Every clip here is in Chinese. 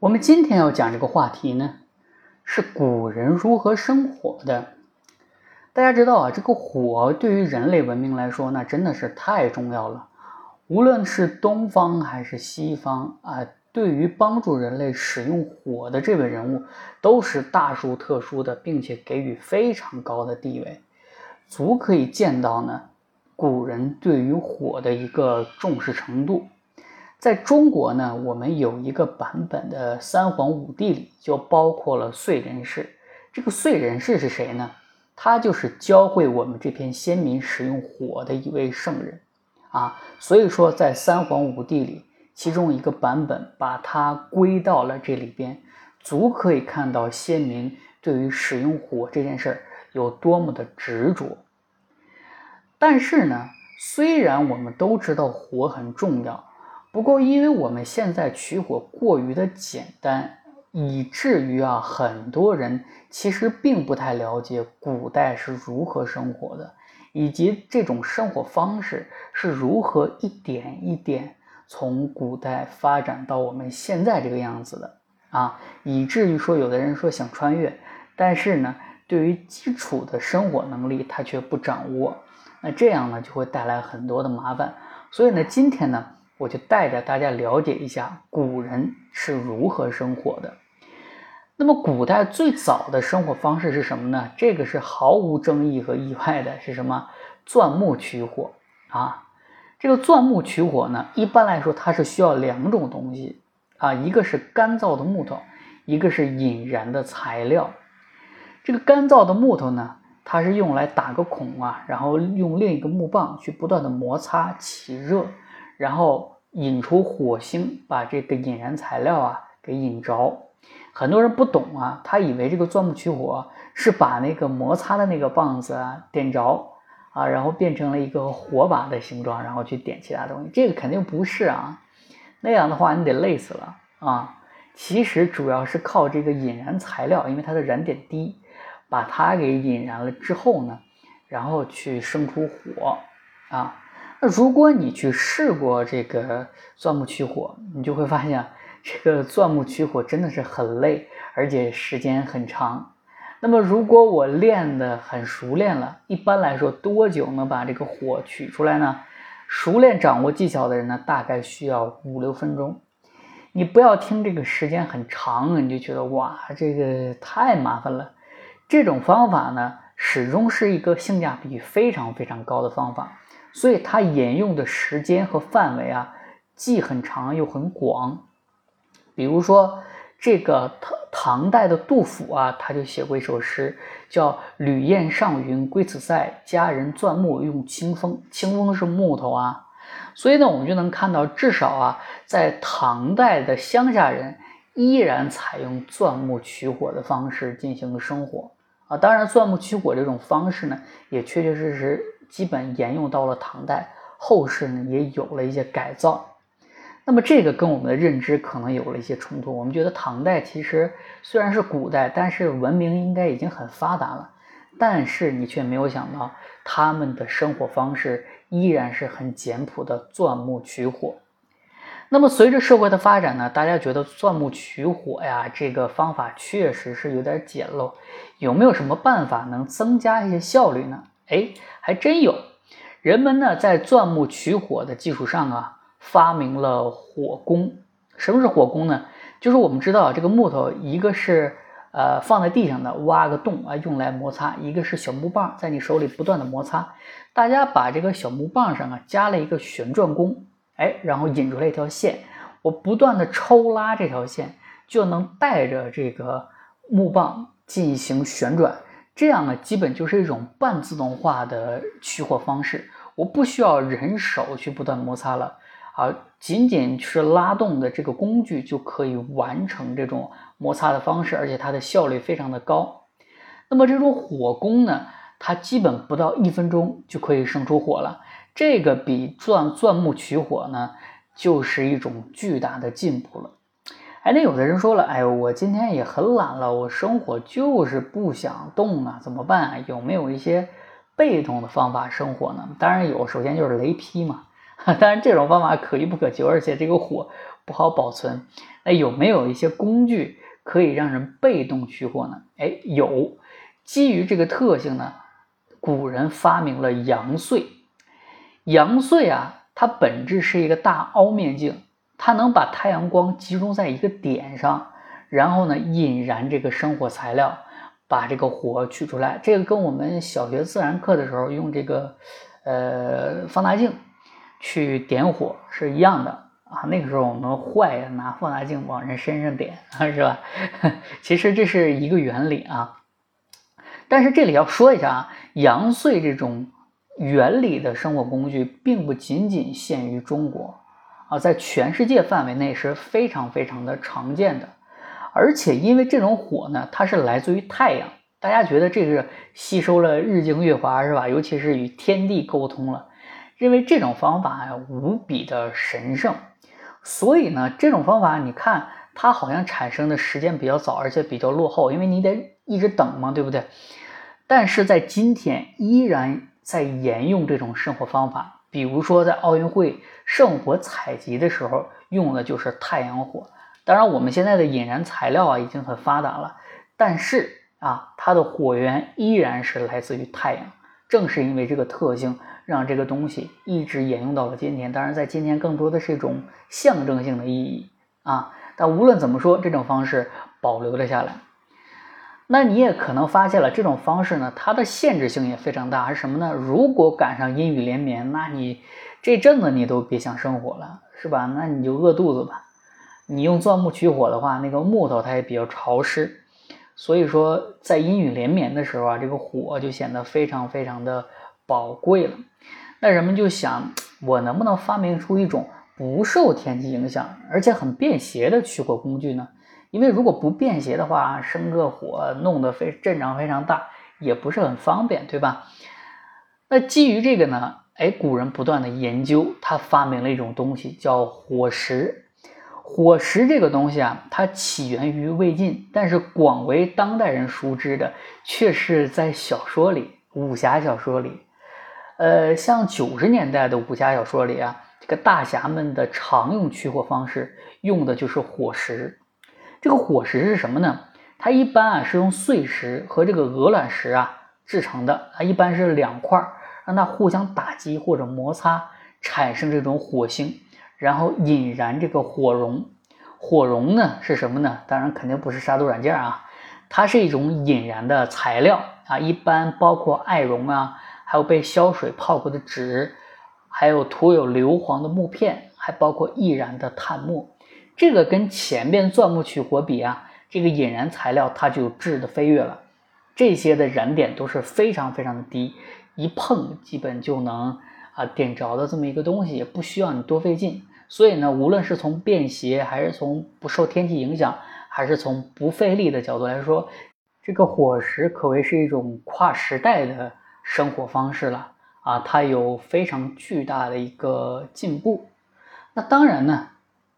我们今天要讲这个话题呢，是古人如何生火的。大家知道啊，这个火对于人类文明来说，那真的是太重要了。无论是东方还是西方啊，对于帮助人类使用火的这位人物，都是大殊特殊的，并且给予非常高的地位，足可以见到呢，古人对于火的一个重视程度。在中国呢，我们有一个版本的三皇五帝里就包括了燧人氏。这个燧人氏是谁呢？他就是教会我们这片先民使用火的一位圣人啊。所以说，在三皇五帝里，其中一个版本把它归到了这里边，足可以看到先民对于使用火这件事儿有多么的执着。但是呢，虽然我们都知道火很重要。不过，因为我们现在取火过于的简单，以至于啊，很多人其实并不太了解古代是如何生活的，以及这种生活方式是如何一点一点从古代发展到我们现在这个样子的啊，以至于说有的人说想穿越，但是呢，对于基础的生活能力他却不掌握，那这样呢就会带来很多的麻烦。所以呢，今天呢。我就带着大家了解一下古人是如何生活的。那么，古代最早的生活方式是什么呢？这个是毫无争议和意外的，是什么？钻木取火啊！这个钻木取火呢，一般来说它是需要两种东西啊，一个是干燥的木头，一个是引燃的材料。这个干燥的木头呢，它是用来打个孔啊，然后用另一个木棒去不断的摩擦起热。然后引出火星，把这个引燃材料啊给引着。很多人不懂啊，他以为这个钻木取火是把那个摩擦的那个棒子啊点着啊，然后变成了一个火把的形状，然后去点其他东西。这个肯定不是啊，那样的话你得累死了啊。其实主要是靠这个引燃材料，因为它的燃点低，把它给引燃了之后呢，然后去生出火啊。那如果你去试过这个钻木取火，你就会发现，这个钻木取火真的是很累，而且时间很长。那么如果我练得很熟练了，一般来说多久能把这个火取出来呢？熟练掌握技巧的人呢，大概需要五六分钟。你不要听这个时间很长，你就觉得哇，这个太麻烦了。这种方法呢，始终是一个性价比非常非常高的方法。所以它沿用的时间和范围啊，既很长又很广。比如说，这个唐唐代的杜甫啊，他就写过一首诗，叫《吕燕上云归此塞，佳人钻木用清风》。清风是木头啊，所以呢，我们就能看到，至少啊，在唐代的乡下人依然采用钻木取火的方式进行生活啊。当然，钻木取火这种方式呢，也确确实实。基本沿用到了唐代，后世呢也有了一些改造。那么这个跟我们的认知可能有了一些冲突。我们觉得唐代其实虽然是古代，但是文明应该已经很发达了。但是你却没有想到，他们的生活方式依然是很简朴的钻木取火。那么随着社会的发展呢，大家觉得钻木取火呀这个方法确实是有点简陋。有没有什么办法能增加一些效率呢？哎，还真有，人们呢在钻木取火的基础上啊，发明了火攻。什么是火攻呢？就是我们知道这个木头，一个是呃放在地上的，挖个洞啊用来摩擦；一个是小木棒，在你手里不断的摩擦。大家把这个小木棒上啊加了一个旋转弓，哎，然后引出来一条线，我不断的抽拉这条线，就能带着这个木棒进行旋转。这样呢，基本就是一种半自动化的取火方式，我不需要人手去不断摩擦了，啊，仅仅是拉动的这个工具就可以完成这种摩擦的方式，而且它的效率非常的高。那么这种火攻呢，它基本不到一分钟就可以生出火了，这个比钻钻木取火呢，就是一种巨大的进步了。哎，那有的人说了，哎，我今天也很懒了，我生火就是不想动啊，怎么办啊？有没有一些被动的方法生火呢？当然有，首先就是雷劈嘛。当然这种方法可遇不可求，而且这个火不好保存。那有没有一些工具可以让人被动取火呢？哎，有。基于这个特性呢，古人发明了阳燧。阳燧啊，它本质是一个大凹面镜，它能把太阳光集中在一个点上，然后呢引燃这个生火材料，把这个火取出来。这个跟我们小学自然课的时候用这个呃放大镜去点火是一样的啊。那个时候我们坏拿放大镜往人身上点，是吧？其实这是一个原理啊。但是这里要说一下啊，阳燧这种原理的生活工具，并不仅仅限于中国啊，在全世界范围内是非常非常的常见的。而且因为这种火呢，它是来自于太阳，大家觉得这是吸收了日精月华是吧？尤其是与天地沟通了，认为这种方法呀无比的神圣。所以呢，这种方法你看它好像产生的时间比较早，而且比较落后，因为你得一直等嘛，对不对？但是在今天依然在沿用这种生活方法，比如说在奥运会圣火采集的时候用的就是太阳火。当然，我们现在的引燃材料啊已经很发达了，但是啊，它的火源依然是来自于太阳。正是因为这个特性，让这个东西一直沿用到了今天。当然，在今天更多的是一种象征性的意义啊。但无论怎么说，这种方式保留了下来。那你也可能发现了这种方式呢，它的限制性也非常大，是什么呢？如果赶上阴雨连绵，那你这阵子你都别想生火了，是吧？那你就饿肚子吧。你用钻木取火的话，那个木头它也比较潮湿，所以说在阴雨连绵的时候啊，这个火就显得非常非常的宝贵了。那人们就想，我能不能发明出一种不受天气影响，而且很便携的取火工具呢？因为如果不便携的话，生个火弄得非阵仗非常大，也不是很方便，对吧？那基于这个呢，哎，古人不断的研究，他发明了一种东西叫火石。火石这个东西啊，它起源于魏晋，但是广为当代人熟知的却是在小说里，武侠小说里。呃，像九十年代的武侠小说里啊，这个大侠们的常用取火方式用的就是火石。这个火石是什么呢？它一般啊是用碎石和这个鹅卵石啊制成的，啊一般是两块，让它互相打击或者摩擦，产生这种火星，然后引燃这个火绒。火绒呢是什么呢？当然肯定不是杀毒软件啊，它是一种引燃的材料啊，一般包括艾绒啊，还有被消水泡过的纸，还有涂有硫磺的木片，还包括易燃的炭末。这个跟前边钻木取火比啊，这个引燃材料它就质的飞跃了。这些的燃点都是非常非常的低，一碰基本就能啊点着的这么一个东西，也不需要你多费劲。所以呢，无论是从便携，还是从不受天气影响，还是从不费力的角度来说，这个火石可谓是一种跨时代的生活方式了啊！它有非常巨大的一个进步。那当然呢。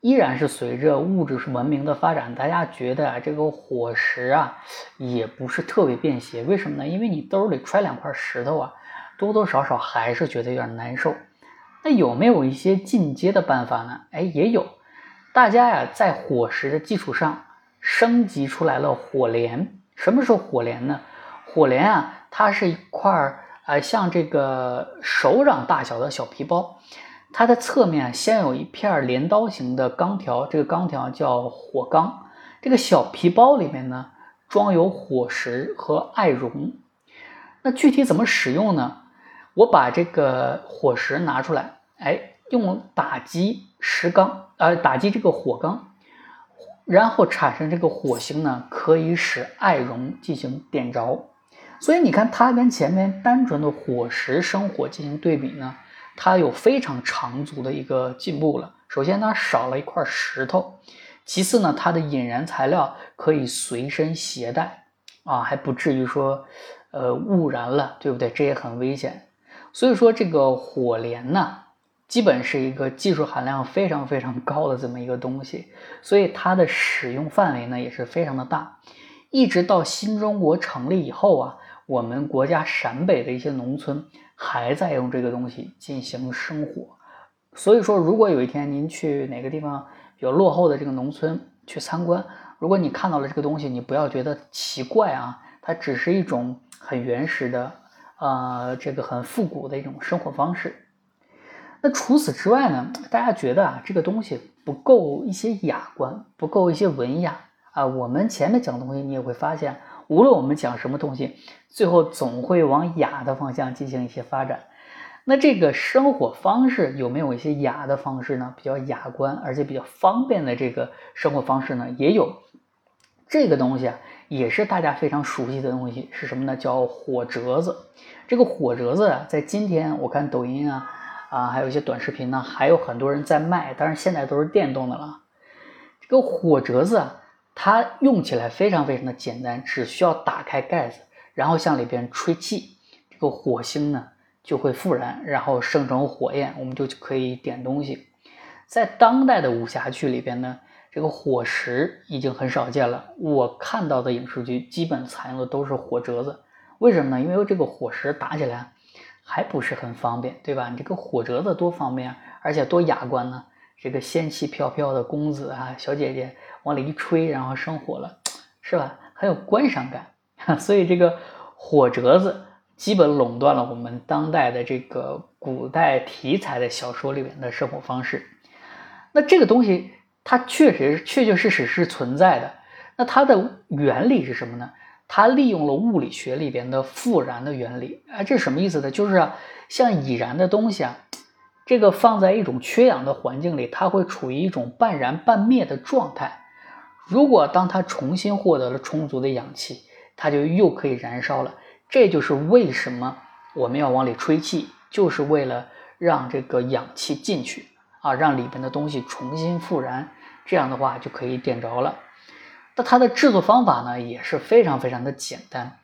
依然是随着物质是文明的发展，大家觉得啊，这个火石啊，也不是特别便携。为什么呢？因为你兜里揣两块石头啊，多多少少还是觉得有点难受。那有没有一些进阶的办法呢？哎，也有。大家呀，在火石的基础上升级出来了火镰。什么是火镰呢？火镰啊，它是一块儿啊，像这个手掌大小的小皮包。它的侧面先有一片镰刀形的钢条，这个钢条叫火钢。这个小皮包里面呢，装有火石和艾绒。那具体怎么使用呢？我把这个火石拿出来，哎，用打击石钢，呃，打击这个火钢，然后产生这个火星呢，可以使艾绒进行点着。所以你看，它跟前面单纯的火石生火进行对比呢。它有非常长足的一个进步了。首先，它少了一块石头；其次呢，它的引燃材料可以随身携带，啊，还不至于说，呃，误燃了，对不对？这也很危险。所以说，这个火镰呢，基本是一个技术含量非常非常高的这么一个东西，所以它的使用范围呢也是非常的大。一直到新中国成立以后啊，我们国家陕北的一些农村。还在用这个东西进行生火，所以说，如果有一天您去哪个地方比较落后的这个农村去参观，如果你看到了这个东西，你不要觉得奇怪啊，它只是一种很原始的，呃，这个很复古的一种生活方式。那除此之外呢，大家觉得啊，这个东西不够一些雅观，不够一些文雅啊。我们前面讲的东西，你也会发现，无论我们讲什么东西，最后总会往雅的方向进行一些发展。那这个生活方式有没有一些雅的方式呢？比较雅观而且比较方便的这个生活方式呢？也有。这个东西啊，也是大家非常熟悉的东西，是什么呢？叫火折子。这个火折子啊，在今天我看抖音啊啊，还有一些短视频呢，还有很多人在卖，当然现在都是电动的了。这个火折子啊，它用起来非常非常的简单，只需要打开盖子，然后向里边吹气，这个火星呢。就会复燃，然后生成火焰，我们就可以点东西。在当代的武侠剧里边呢，这个火石已经很少见了。我看到的影视剧基本采用的都是火折子，为什么呢？因为这个火石打起来还不是很方便，对吧？你这个火折子多方便，而且多雅观呢。这个仙气飘飘的公子啊，小姐姐往里一吹，然后生火了，是吧？很有观赏感。所以这个火折子。基本垄断了我们当代的这个古代题材的小说里面的生活方式。那这个东西它确实确确实实是存在的。那它的原理是什么呢？它利用了物理学里边的复燃的原理。哎，这是什么意思呢？就是，像已燃的东西啊，这个放在一种缺氧的环境里，它会处于一种半燃半灭的状态。如果当它重新获得了充足的氧气，它就又可以燃烧了。这就是为什么我们要往里吹气，就是为了让这个氧气进去啊，让里边的东西重新复燃，这样的话就可以点着了。那它的制作方法呢也是非常非常的简单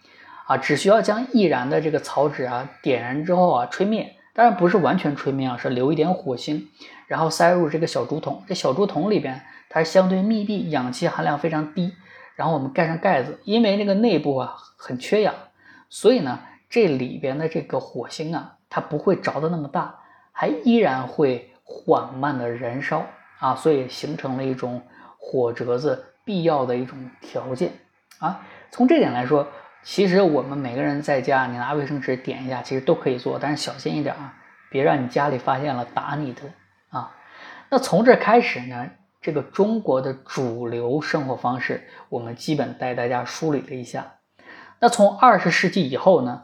啊，只需要将易燃的这个草纸啊点燃之后啊吹灭，当然不是完全吹灭啊，是留一点火星，然后塞入这个小竹筒。这小竹筒里边它相对密闭，氧气含量非常低，然后我们盖上盖子，因为那个内部啊很缺氧。所以呢，这里边的这个火星啊，它不会着的那么大，还依然会缓慢的燃烧啊，所以形成了一种火折子必要的一种条件啊。从这点来说，其实我们每个人在家，你拿卫生纸点一下，其实都可以做，但是小心一点啊，别让你家里发现了打你的啊。那从这开始呢，这个中国的主流生活方式，我们基本带大家梳理了一下。那从二十世纪以后呢，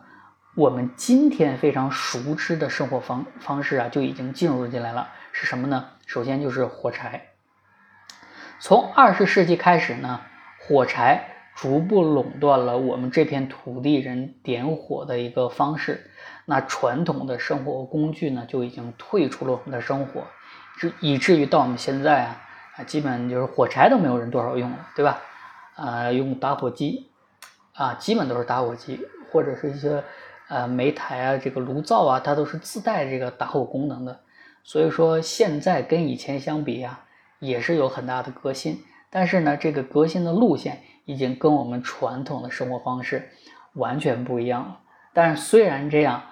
我们今天非常熟知的生活方方式啊，就已经进入进来了。是什么呢？首先就是火柴。从二十世纪开始呢，火柴逐步垄断了我们这片土地人点火的一个方式。那传统的生活工具呢，就已经退出了我们的生活，至以至于到我们现在啊，啊，基本就是火柴都没有人多少用了，对吧？呃，用打火机。啊，基本都是打火机或者是一些呃煤台啊，这个炉灶啊，它都是自带这个打火功能的。所以说现在跟以前相比啊，也是有很大的革新。但是呢，这个革新的路线已经跟我们传统的生活方式完全不一样了。但是虽然这样，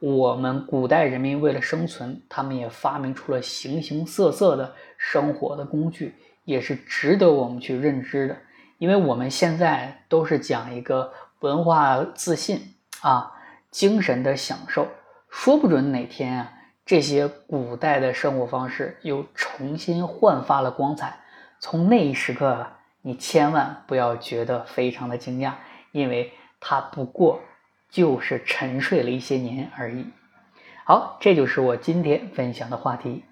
我们古代人民为了生存，他们也发明出了形形色色的生活的工具，也是值得我们去认知的。因为我们现在都是讲一个文化自信啊，精神的享受，说不准哪天啊，这些古代的生活方式又重新焕发了光彩。从那一时刻，你千万不要觉得非常的惊讶，因为它不过就是沉睡了一些年而已。好，这就是我今天分享的话题。